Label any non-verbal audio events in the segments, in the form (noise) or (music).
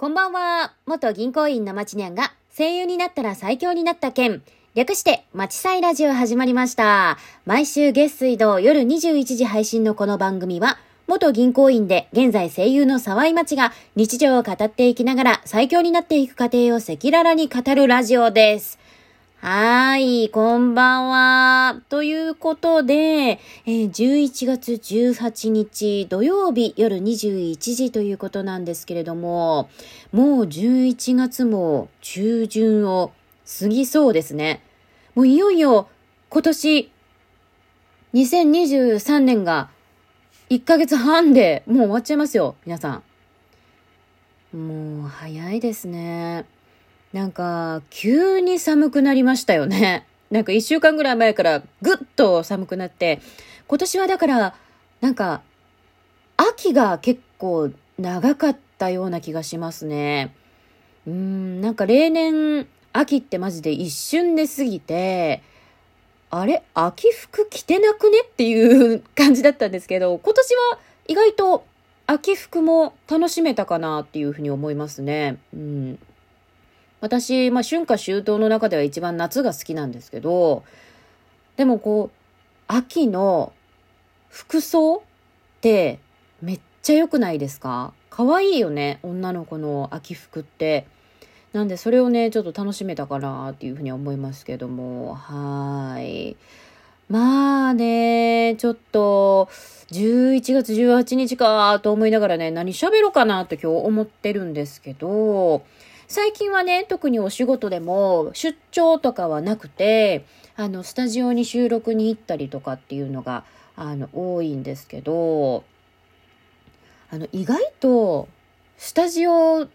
こんばんは。元銀行員のまちにゃんが声優になったら最強になった件。略して、まちさいラジオ始まりました。毎週月水道夜21時配信のこの番組は、元銀行員で現在声優の沢井町が日常を語っていきながら最強になっていく過程を赤裸々に語るラジオです。はい、こんばんは。ということで、えー、11月18日土曜日夜21時ということなんですけれども、もう11月も中旬を過ぎそうですね。もういよいよ今年2023年が1ヶ月半でもう終わっちゃいますよ、皆さん。もう早いですね。なんか、急に寒くなりましたよね。(laughs) なんか一週間ぐらい前からぐっと寒くなって、今年はだから、なんか、秋が結構長かったような気がしますね。うん、なんか例年、秋ってマジで一瞬で過ぎて、あれ？秋服着てなくね？っていう感じだったんですけど、今年は意外と秋服も楽しめたかなっていうふうに思いますね。うん。私、まあ、春夏秋冬の中では一番夏が好きなんですけど、でもこう、秋の服装ってめっちゃ良くないですか？可愛いよね、女の子の秋服って。なんでそれをね、ちょっと楽しめたかなっていうふうに思いますけども、はい。まあね、ちょっと、11月18日かと思いながらね、何喋ろうかなと今日思ってるんですけど、最近はね、特にお仕事でも出張とかはなくて、あの、スタジオに収録に行ったりとかっていうのが、あの、多いんですけど、あの、意外と、スタジオっ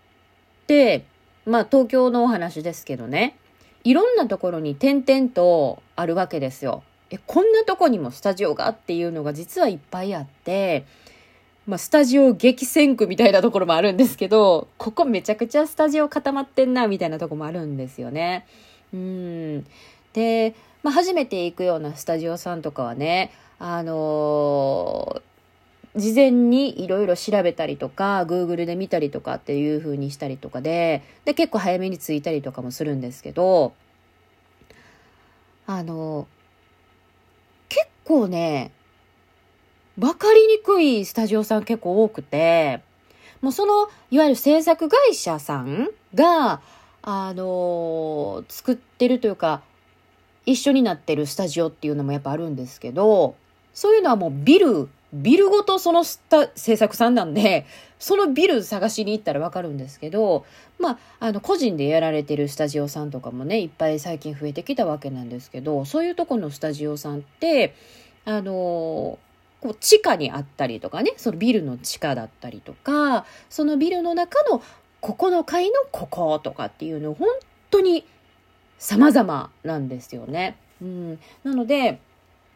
て、まあ、東京のお話ですけどね、いろんなところに点々とあるわけですよ。え、こんなとこにもスタジオがっていうのが実はいっぱいあって、まあ、スタジオ激戦区みたいなところもあるんですけど、ここめちゃくちゃスタジオ固まってんな、みたいなとこもあるんですよね。うん。で、まあ、初めて行くようなスタジオさんとかはね、あのー、事前にいろいろ調べたりとか、Google で見たりとかっていう風にしたりとかで、で、結構早めに着いたりとかもするんですけど、あのー、結構ね、わかりにくいスタジオさん結構多くて、もうその、いわゆる制作会社さんが、あのー、作ってるというか、一緒になってるスタジオっていうのもやっぱあるんですけど、そういうのはもうビル、ビルごとそのスタ制作さんなんで、そのビル探しに行ったらわかるんですけど、まあ、あの、個人でやられてるスタジオさんとかもね、いっぱい最近増えてきたわけなんですけど、そういうとこのスタジオさんって、あのこう地下にあったりとかね、そのビルの地下だったりとか、そのビルの中のここの階のこことかっていうの本当に様々なんですよね。うん、なので、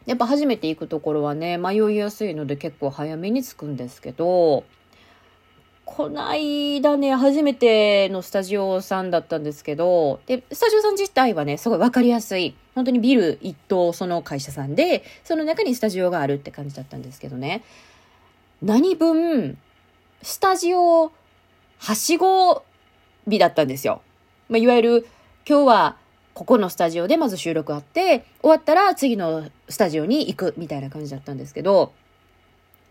やっぱ初めて行くところはね、迷いやすいので結構早めに着くんですけど、こないだね、初めてのスタジオさんだったんですけど、で、スタジオさん自体はね、すごいわかりやすい。本当にビル一棟その会社さんで、その中にスタジオがあるって感じだったんですけどね。何分、スタジオ、はしご日だったんですよ。まあ、いわゆる、今日はここのスタジオでまず収録あって、終わったら次のスタジオに行くみたいな感じだったんですけど、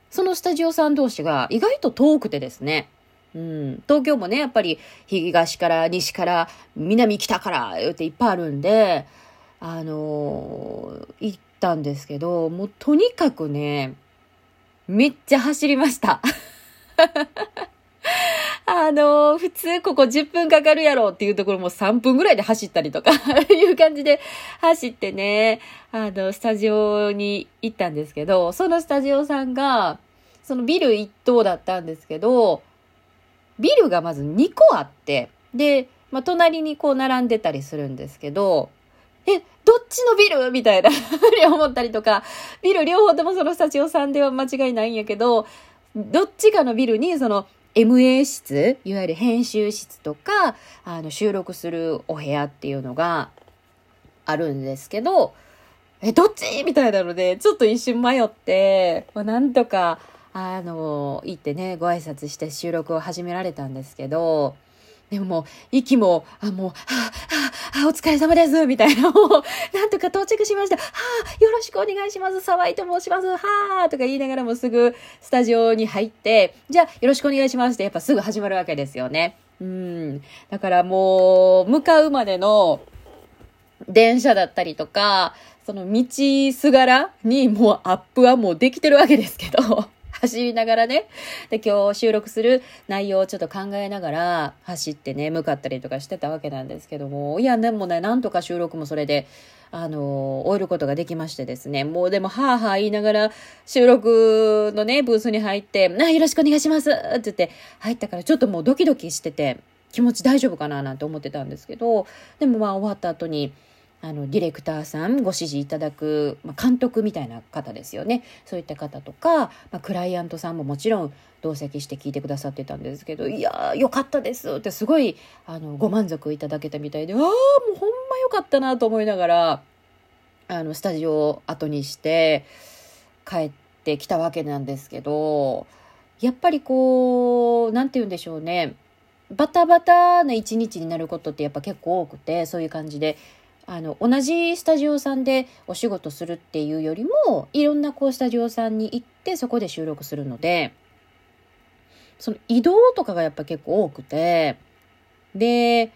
そのスタジオさん同士が意外と遠くてですね、うん、東京もね、やっぱり東から西から南北からっていっぱいあるんで、あのー、行ったんですけど、もうとにかくね、めっちゃ走りました。あのー、普通ここ10分かかるやろっていうところも3分ぐらいで走ったりとか (laughs) いう感じで走ってね、あの、スタジオに行ったんですけど、そのスタジオさんが、そのビル1棟だったんですけど、ビルがまず2個あって、で、まあ、隣にこう並んでたりするんですけど、え、どっちのビル？みたいなふうに思ったりとか、ビル両方ともそのスタジオさんでは間違いないんやけど、どっちかのビルにその MA 室、いわゆる編集室とか、あの収録するお部屋っていうのがあるんですけど、え、どっち？みたいなので、ちょっと一瞬迷って、まあ、なんとか、あの、行ってね、ご挨拶して収録を始められたんですけど、でももう、息も、あ、もう、はあ、はあ、お疲れ様です、みたいな、もう、なんとか到着しました。はあ、よろしくお願いします。沢井と申します。はあ、とか言いながらもすぐスタジオに入って、じゃあ、よろしくお願いしますって、やっぱすぐ始まるわけですよね。うん。だからもう、向かうまでの電車だったりとか、その道すがらにもうアップはもうできてるわけですけど、走りながらね。で、今日収録する内容をちょっと考えながら走ってね、向かったりとかしてたわけなんですけども、いや、でもね、なんとか収録もそれで、あの、終えることができましてですね、もうでも、はあはあ言いながら、収録のね、ブースに入って、な、よろしくお願いしますって言って、入ったからちょっともうドキドキしてて、気持ち大丈夫かななんて思ってたんですけど、でもまあ終わった後に、あのディレクターさんご指示いただく、まあ、監督みたいな方ですよね。そういった方とか、まあ、クライアントさんももちろん同席して聞いてくださってたんですけど「いやーよかったです」ってすごいあのご満足いただけたみたいで「ああもうほんまよかったな」と思いながらあのスタジオを後にして帰ってきたわけなんですけどやっぱりこう何て言うんでしょうね。バタバタな一日になることってやっぱ結構多くてそういう感じであの同じスタジオさんでお仕事するっていうよりもいろんなこうスタジオさんに行ってそこで収録するのでその移動とかがやっぱ結構多くてで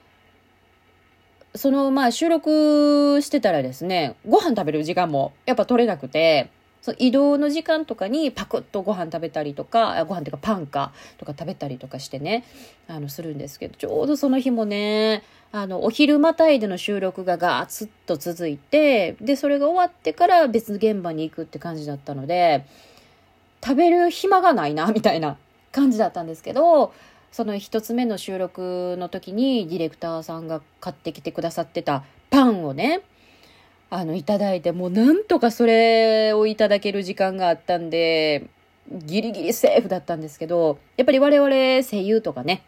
そのまあ収録してたらですねご飯食べる時間もやっぱ取れなくてその移動の時間とかにパクッとご飯食べたりとかご飯っていうかパンかとか食べたりとかしてねあのするんですけどちょうどその日もねあの、お昼またいでの収録がガーツッと続いて、で、それが終わってから別現場に行くって感じだったので、食べる暇がないな、みたいな感じだったんですけど、その一つ目の収録の時にディレクターさんが買ってきてくださってたパンをね、あの、いただいて、もうなんとかそれをいただける時間があったんで、ギリギリセーフだったんですけど、やっぱり我々声優とかね、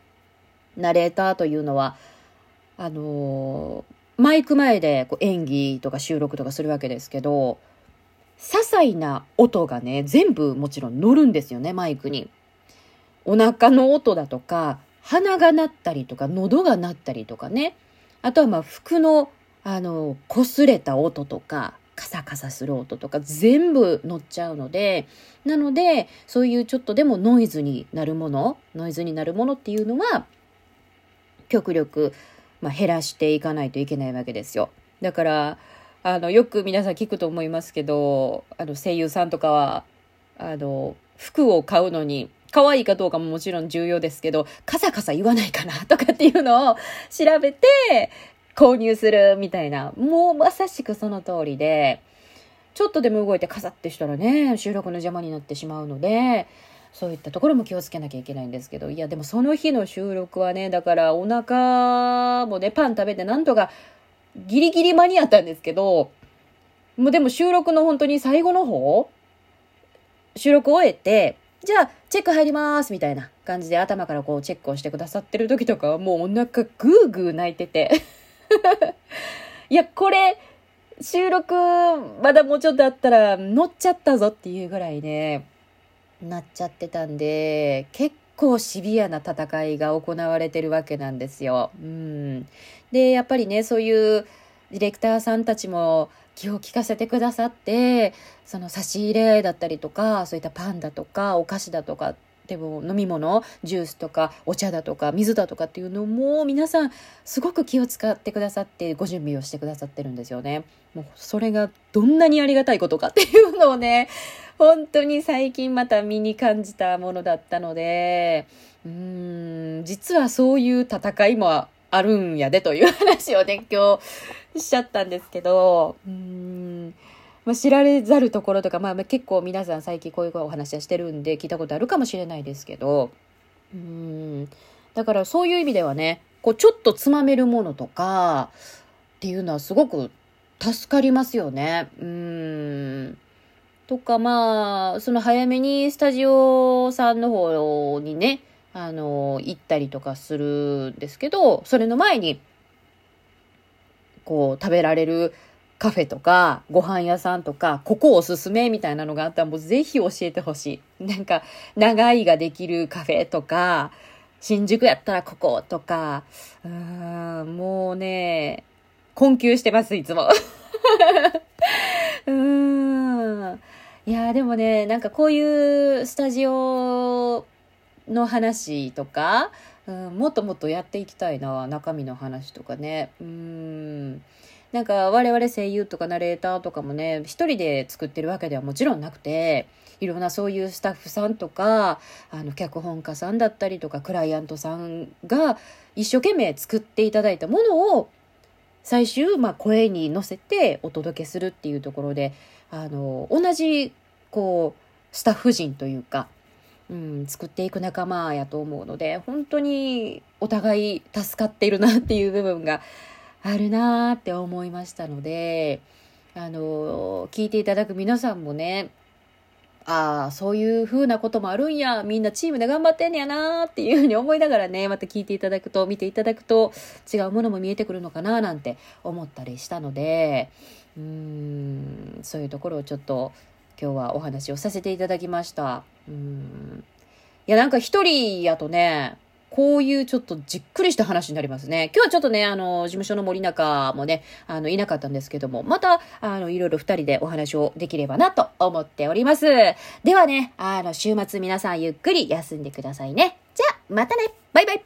ナレーターというのは、あの、マイク前でこう演技とか収録とかするわけですけど、些細な音がね、全部もちろん乗るんですよね、マイクに。お腹の音だとか、鼻が鳴ったりとか、喉が鳴ったりとかね。あとはまあ服の、あの、擦れた音とか、カサカサする音とか全部乗っちゃうので、なので、そういうちょっとでもノイズになるもの、ノイズになるものっていうのは、極力まあ、減らしていかないといけないわけですよ。だからあのよく皆さん聞くと思いますけどあの声優さんとかはあの服を買うのに可愛いかどうかももちろん重要ですけどカサカサ言わないかなとかっていうのを調べて購入するみたいなもうまさしくその通りでちょっとでも動いてカサってしたらね収録の邪魔になってしまうのでそういったところも気をつけなきゃいけないんですけど、いや、でもその日の収録はね、だからお腹もね、パン食べてなんとかギリギリ間に合ったんですけど、もうでも収録の本当に最後の方、収録終えて、じゃあ、チェック入りますみたいな感じで頭からこうチェックをしてくださってる時とかはもうお腹グーグー泣いてて。(laughs) いや、これ、収録まだもうちょっとあったら乗っちゃったぞっていうぐらいね、なっちゃってたんで結構シビアな戦いが行われてるわけなんですよ。うん、でやっぱりねそういうディレクターさんたちも気を利かせてくださってその差し入れだったりとかそういったパンだとかお菓子だとかっでも飲み物ジュースとかお茶だとか水だとかっていうのも皆さんすごく気を使ってくださってご準備をしてくださってるんですよね。もうそれがどんなにありがたいことかっていうのをね (laughs) 本当に最近また身に感じたものだったのでうーん実はそういう戦いもあるんやでという話をね今日しちゃったんですけどうんまあ、知られざるところとか、まあ、結構皆さん最近こういうお話はしてるんで聞いたことあるかもしれないですけどうんだからそういう意味ではねこうちょっとつまめるものとかっていうのはすごく助かりますよね。うんとかまあその早めにスタジオさんの方にねあの行ったりとかするんですけどそれの前にこう食べられるカフェとかご飯屋さんとかここおすすめみたいなのがあったらもうぜひ教えてほしい。なんか長いができるカフェとか新宿やったらこことか、うーん、もうね、困窮してます、いつも。(laughs) うーん。いやでもね、なんかこういうスタジオの話とか、うん、もっともっとやっていきたいな、中身の話とかね。うん。なんか我々声優とかナレーターとかもね、一人で作ってるわけではもちろんなくて、いろんなそういうスタッフさんとか、あの、脚本家さんだったりとか、クライアントさんが一生懸命作っていただいたものを、最終、まあ、声に乗せてお届けするっていうところで、あの、同じ、こう、スタッフ陣というか、うん、作っていく仲間やと思うので、本当にお互い助かっているなっていう部分があるなーって思いましたので、あの、聞いていただく皆さんもね、ああ、そういう風なこともあるんや、みんなチームで頑張ってんねやなーっていうふうに思いながらね、また聞いていただくと、見ていただくと、違うものも見えてくるのかななんて思ったりしたので、うーん、そういうところをちょっと今日はお話をさせていただきました。うん。いや、なんか一人やとね、こういうちょっとじっくりした話になりますね。今日はちょっとね、あの、事務所の森中もね、あの、いなかったんですけども、また、あの、いろいろ二人でお話をできればなと思っております。ではね、あの、週末皆さんゆっくり休んでくださいね。じゃあ、またねバイバイ